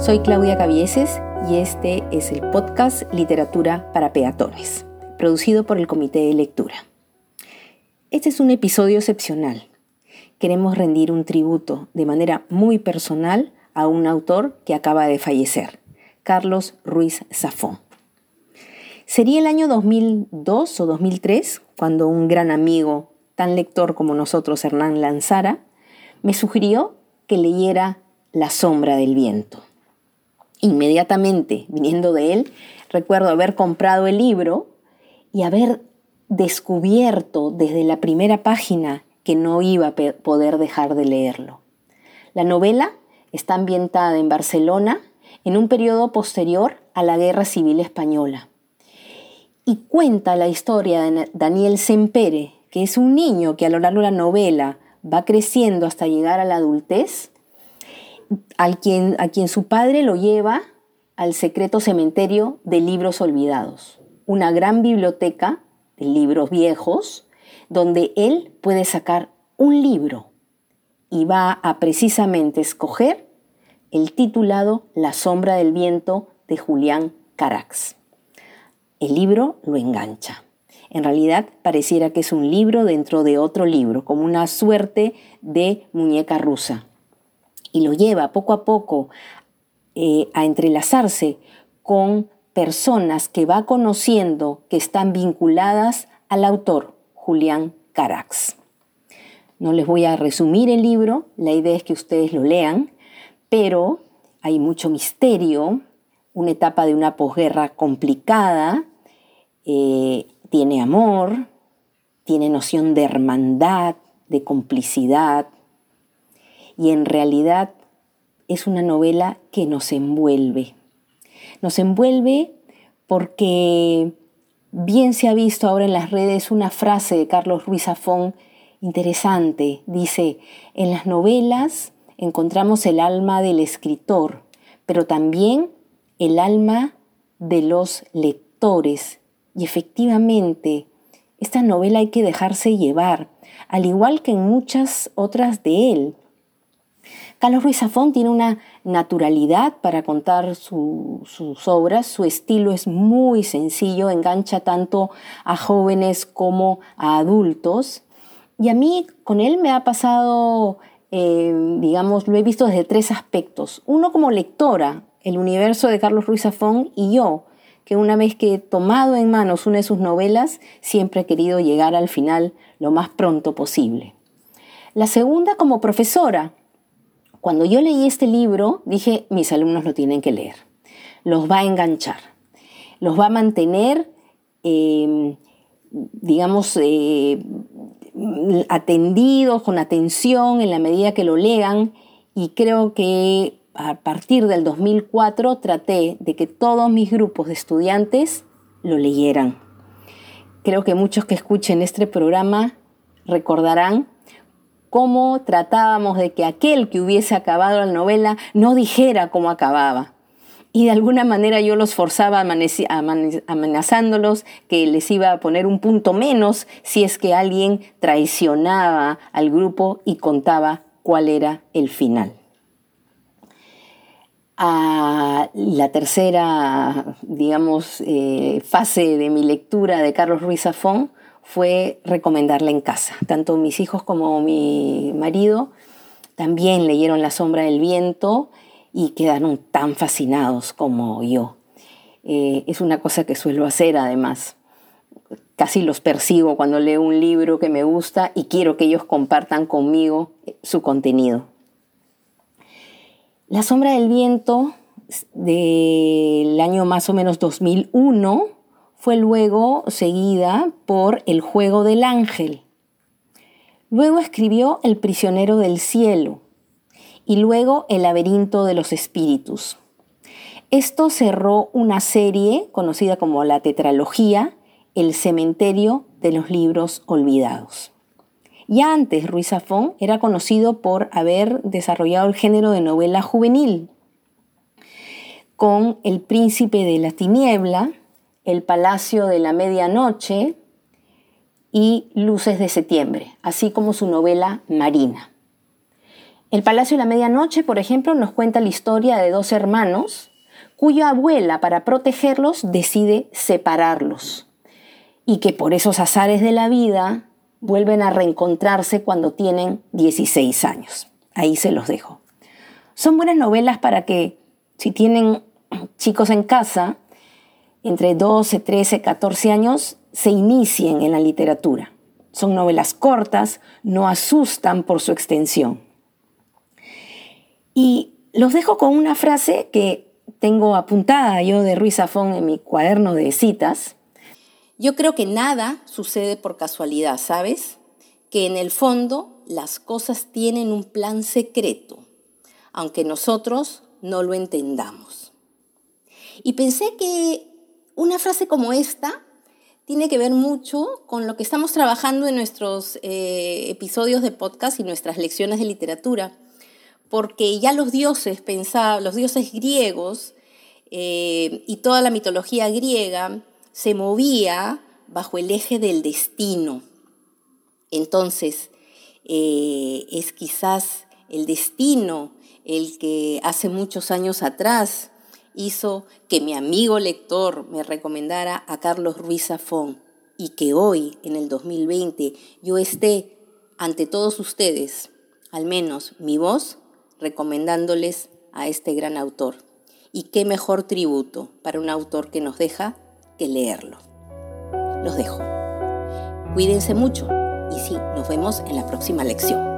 Soy Claudia Cavieses y este es el podcast Literatura para Peatones, producido por el Comité de Lectura. Este es un episodio excepcional. Queremos rendir un tributo de manera muy personal a un autor que acaba de fallecer, Carlos Ruiz Zafón. Sería el año 2002 o 2003 cuando un gran amigo, tan lector como nosotros, Hernán Lanzara, me sugirió que leyera La sombra del viento. Inmediatamente, viniendo de él, recuerdo haber comprado el libro y haber descubierto desde la primera página que no iba a poder dejar de leerlo. La novela está ambientada en Barcelona en un periodo posterior a la Guerra Civil Española y cuenta la historia de Daniel Sempere, que es un niño que a lo largo de la novela va creciendo hasta llegar a la adultez a quien, a quien su padre lo lleva al secreto cementerio de libros olvidados, una gran biblioteca de libros viejos, donde él puede sacar un libro y va a precisamente escoger el titulado La sombra del viento de Julián Carax. El libro lo engancha. En realidad pareciera que es un libro dentro de otro libro, como una suerte de muñeca rusa y lo lleva poco a poco eh, a entrelazarse con personas que va conociendo que están vinculadas al autor, Julián Carax. No les voy a resumir el libro, la idea es que ustedes lo lean, pero hay mucho misterio, una etapa de una posguerra complicada, eh, tiene amor, tiene noción de hermandad, de complicidad, y en realidad es una novela que nos envuelve. Nos envuelve porque bien se ha visto ahora en las redes una frase de Carlos Ruiz Zafón interesante. Dice, en las novelas encontramos el alma del escritor, pero también el alma de los lectores. Y efectivamente, esta novela hay que dejarse llevar, al igual que en muchas otras de él. Carlos Ruiz Zafón tiene una naturalidad para contar sus obras, su estilo es muy sencillo, engancha tanto a jóvenes como a adultos. Y a mí con él me ha pasado, eh, digamos, lo he visto desde tres aspectos. Uno como lectora, el universo de Carlos Ruiz Zafón y yo, que una vez que he tomado en manos una de sus novelas, siempre he querido llegar al final lo más pronto posible. La segunda como profesora, cuando yo leí este libro, dije, mis alumnos lo tienen que leer. Los va a enganchar, los va a mantener, em, digamos, eh, atendidos, con atención en la medida que lo lean. Y creo que a partir del 2004 traté de que todos mis grupos de estudiantes lo leyeran. Creo que muchos que escuchen este programa recordarán cómo tratábamos de que aquel que hubiese acabado la novela no dijera cómo acababa. Y de alguna manera yo los forzaba amenazándolos que les iba a poner un punto menos si es que alguien traicionaba al grupo y contaba cuál era el final. A la tercera, digamos, eh, fase de mi lectura de Carlos Ruiz Zafón fue recomendarla en casa. Tanto mis hijos como mi marido también leyeron La sombra del viento y quedaron tan fascinados como yo. Eh, es una cosa que suelo hacer además. Casi los persigo cuando leo un libro que me gusta y quiero que ellos compartan conmigo su contenido. La sombra del viento del año más o menos 2001 fue luego seguida por El juego del ángel. Luego escribió El prisionero del cielo y luego El laberinto de los espíritus. Esto cerró una serie conocida como la tetralogía El cementerio de los libros olvidados. Ya antes, Ruiz Zafón era conocido por haber desarrollado el género de novela juvenil, con El príncipe de la tiniebla, el Palacio de la Medianoche y Luces de Septiembre, así como su novela Marina. El Palacio de la Medianoche, por ejemplo, nos cuenta la historia de dos hermanos cuya abuela, para protegerlos, decide separarlos y que por esos azares de la vida vuelven a reencontrarse cuando tienen 16 años. Ahí se los dejo. Son buenas novelas para que, si tienen chicos en casa, entre 12, 13, 14 años, se inicien en la literatura. Son novelas cortas, no asustan por su extensión. Y los dejo con una frase que tengo apuntada yo de Ruiz Zafón en mi cuaderno de citas. Yo creo que nada sucede por casualidad, ¿sabes? Que en el fondo las cosas tienen un plan secreto, aunque nosotros no lo entendamos. Y pensé que una frase como esta tiene que ver mucho con lo que estamos trabajando en nuestros eh, episodios de podcast y nuestras lecciones de literatura, porque ya los dioses pensaban, los dioses griegos eh, y toda la mitología griega se movía bajo el eje del destino. Entonces, eh, es quizás el destino el que hace muchos años atrás hizo que mi amigo lector me recomendara a Carlos Ruiz Zafón y que hoy, en el 2020, yo esté ante todos ustedes, al menos mi voz, recomendándoles a este gran autor. Y qué mejor tributo para un autor que nos deja que leerlo. Los dejo. Cuídense mucho y sí, nos vemos en la próxima lección.